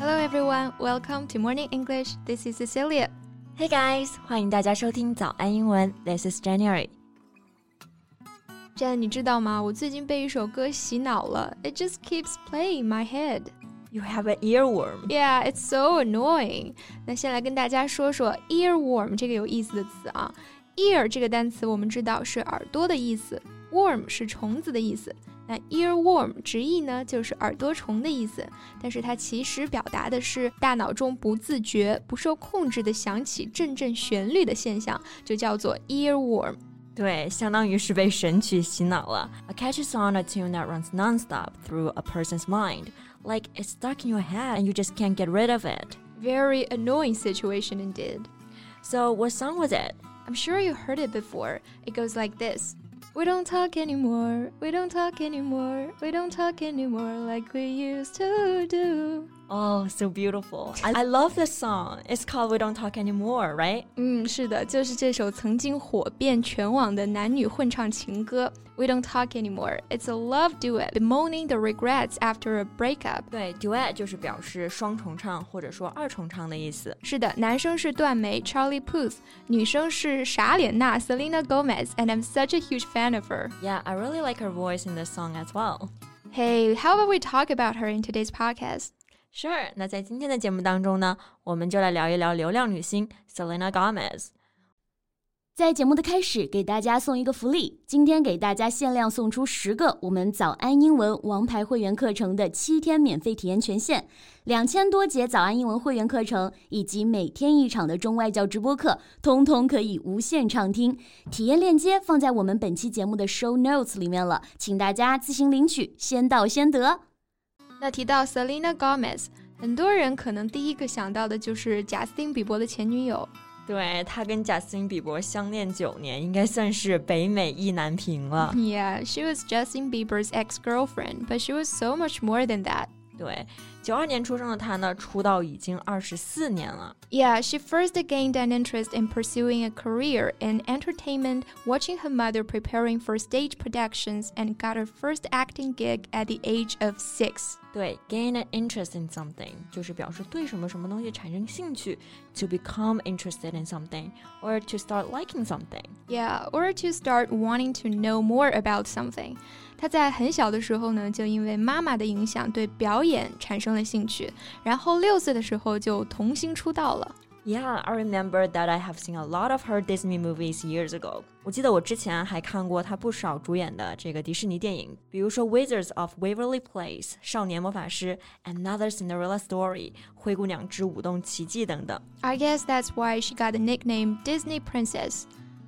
Hello everyone, welcome to Morning English. This is Cecilia. Hey guys，欢迎大家收听早安英文。This is January. 詹，你知道吗？我最近被一首歌洗脑了。It just keeps playing my head. You have an earworm. Yeah, it's so annoying. 那先来跟大家说说 earworm 这个有意思的词啊。ear 这个单词我们知道是耳朵的意思，worm 是虫子的意思。 那 earworm 直译呢就是耳朵虫的意思，但是它其实表达的是大脑中不自觉、不受控制的响起阵阵旋律的现象，就叫做 earworm。对，相当于是被神曲洗脑了。A catchy song, a tune that runs nonstop through a person's mind, like it's stuck in your head and you just can't get rid of it. Very annoying situation indeed. So, what song was it? I'm sure you heard it before. It goes like this. We don't talk anymore. We don't talk anymore. We don't talk anymore like we used to do. Oh, so beautiful. I, I love this song. It's called We Don't Talk Anymore, right? 嗯，是的，就是这首曾经火遍全网的男女混唱情歌。We Don't Talk Anymore. It's a love duet bemoaning the regrets after a breakup. 对，duet 就是表示双重唱或者说二重唱的意思。是的，男生是段美 Charlie Puth，女生是傻脸娜 Selena Gomez，and I'm such a huge fan of her. Yeah, I really like her voice in this song as well. Hey, how about we talk about her in today's podcast? Sure，那在今天的节目当中呢，我们就来聊一聊流量女星 Selena Gomez。在节目的开始，给大家送一个福利，今天给大家限量送出十个我们早安英文王牌会员课程的七天免费体验权限，两千多节早安英文会员课程以及每天一场的中外教直播课，通通可以无限畅听。体验链接放在我们本期节目的 show notes 里面了，请大家自行领取，先到先得。那提到 Selena Gomez，很多人可能第一个想到的就是贾斯汀比伯的前女友。对他跟贾斯汀比伯相恋九年，应该算是北美意难平了。Yeah, she was Justin Bieber's ex-girlfriend, but she was so much more than that. 对，九二年出生的她呢，出道已经二十四年了。Yeah, she first gained an interest in pursuing a career in entertainment, watching her mother preparing for stage productions, and got her first acting gig at the age of six. 对，gain an interest in something 就是表示对什么什么东西产生兴趣，to become interested in something or to start liking something. Yeah, or to start wanting to know more about something. 他在很小的时候呢，就因为妈妈的影响对表演产生 了兴趣，然后六岁的时候就童星出道了。Yeah, I remember that I have seen a lot of her Disney movies years ago. 我记得我之前还看过她不少主演的这个迪士尼电影，比如说《Wizards of Waverly Place》少年魔法师、Another Cinderella Story、灰姑娘之舞动奇迹等等。I guess that's why she got the nickname Disney Princess.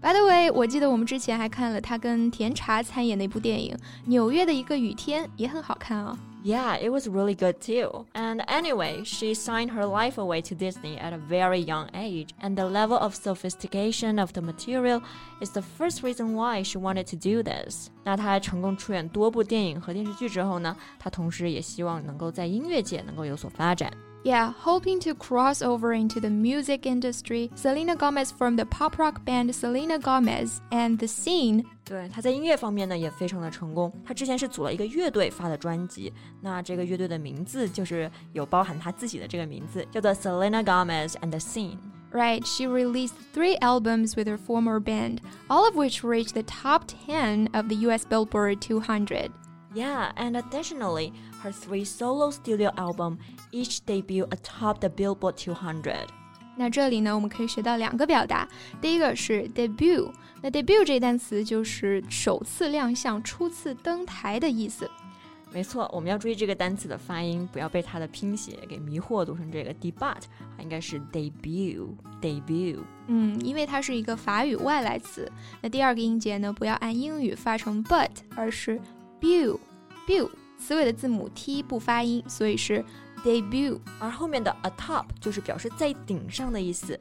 By the way，我记得我们之前还看了她跟甜茶参演的一部电影《纽约的一个雨天》，也很好看啊。 Yeah, it was really good too. And anyway, she signed her life away to Disney at a very young age, and the level of sophistication of the material is the first reason why she wanted to do this. 那她成功出演多部电影和电视剧之后呢，她同时也希望能够在音乐界能够有所发展。 Yeah, hoping to cross over into the music industry, Selena Gomez formed the pop rock band Selena Gomez and The Scene. 对，她在音乐方面呢也非常的成功。她之前是组了一个乐队发的专辑，那这个乐队的名字就是有包含她自己的这个名字，叫做 Selena Gomez and The Scene。Right, she released three albums with her former band, all of which reached the top 10 of the US Billboard 200. Yeah, and additionally, her three solo studio album each debut atop the Billboard 200. 那这里呢，我们可以学到两个表达。第一个是 debut，那 debut 这单词就是首次亮相、初次登台的意思。没错，我们要注意这个单词的发音，不要被它的拼写给迷惑，读成这个 debut，应该是 debut，debut。嗯，因为它是一个法语外来词。那第二个音节呢，不要按英语发成 but，而是 bu，bu。词尾的字母 t 不发音，所以是 debut。而后面的 atop 就是表示在顶上的意思。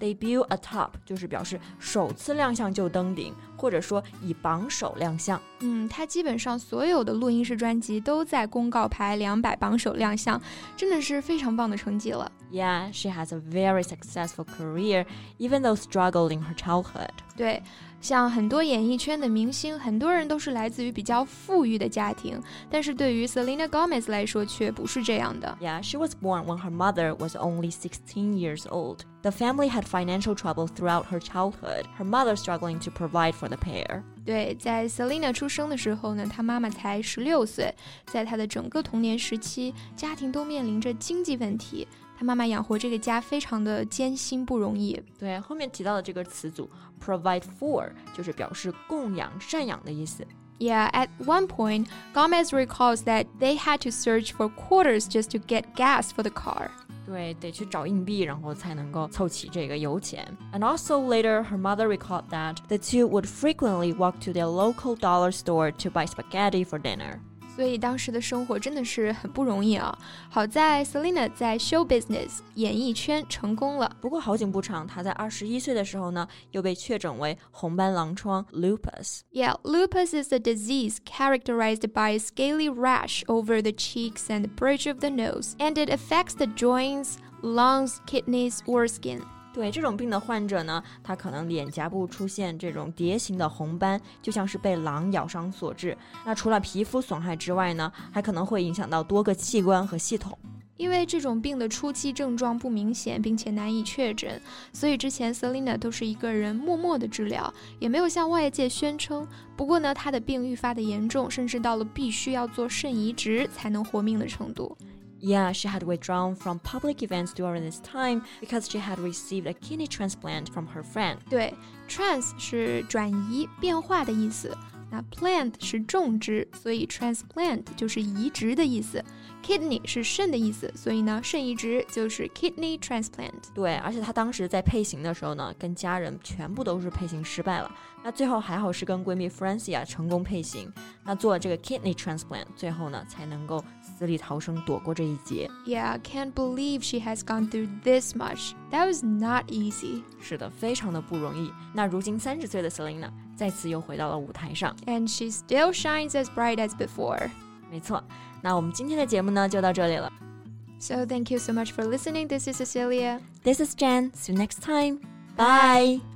debut atop 就是表示首次亮相就登顶，或者说以榜首亮相。嗯，他基本上所有的录音室专辑都在公告牌两百榜首亮相，真的是非常棒的成绩了。Yeah, she has a very successful career, even though struggled in her childhood. 对，像很多演艺圈的明星，很多人都是来自于比较富裕的家庭，但是对于 Selena Gomez 来说却不是这样的。Yeah, she was born when her mother was only 16 years old. The family had financial trouble throughout her childhood, her mother struggling to provide for the pair. 对，在 Selena 出生的时候呢，她妈妈才十六岁，在她的整个童年时期，家庭都面临着经济问题。 她妈妈养活这个家非常的艰辛不容易。对，后面提到的这个词组 provide for 就是表示供养、赡养的意思。Yeah, at one point, Gomez recalls that they had to search for quarters just to get gas for the car. 对，得去找硬币，然后才能够凑齐这个油钱。And also later, her mother recalled that the two would frequently walk to their local dollar store to buy spaghetti for dinner. 所以当时的生活真的是很不容易啊。好在 Selena 在 show business 演艺圈成功了。不过好景不长，她在二十一岁的时候呢，又被确诊为红斑狼疮 lupus。Yeah, lupus is a disease characterized by a scaly rash over the cheeks and the bridge of the nose, and it affects the joints, lungs, kidneys, or skin. 对这种病的患者呢，他可能脸颊部出现这种蝶形的红斑，就像是被狼咬伤所致。那除了皮肤损害之外呢，还可能会影响到多个器官和系统。因为这种病的初期症状不明显，并且难以确诊，所以之前 Selena 都是一个人默默的治疗，也没有向外界宣称。不过呢，她的病愈发的严重，甚至到了必须要做肾移植才能活命的程度。Yeah, she had withdrawn from public events during this time because she had received a kidney transplant from her friend. 对，trans 是转移、变化的意思，那 plant 是种植，所以 transplant 就是移植的意思。Kidney 是肾的意思，所以呢，肾移植就是 kidney transplant。对，而且她当时在配型的时候呢，跟家人全部都是配型失败了。 那最后还好是跟闺蜜 Francia 成功配型，那做了这个 kidney transplant，最后呢才能够死里逃生，躲过这一劫。Yeah, can't believe she has gone through this much. That was not easy. 是的，非常的不容易。那如今三十岁的 Selena 再次又回到了舞台上，and she still shines as bright as before. 没错，那我们今天的节目呢就到这里了。So thank you so much for listening. This is Cecilia. This is Jen. See you next time. Bye. Bye.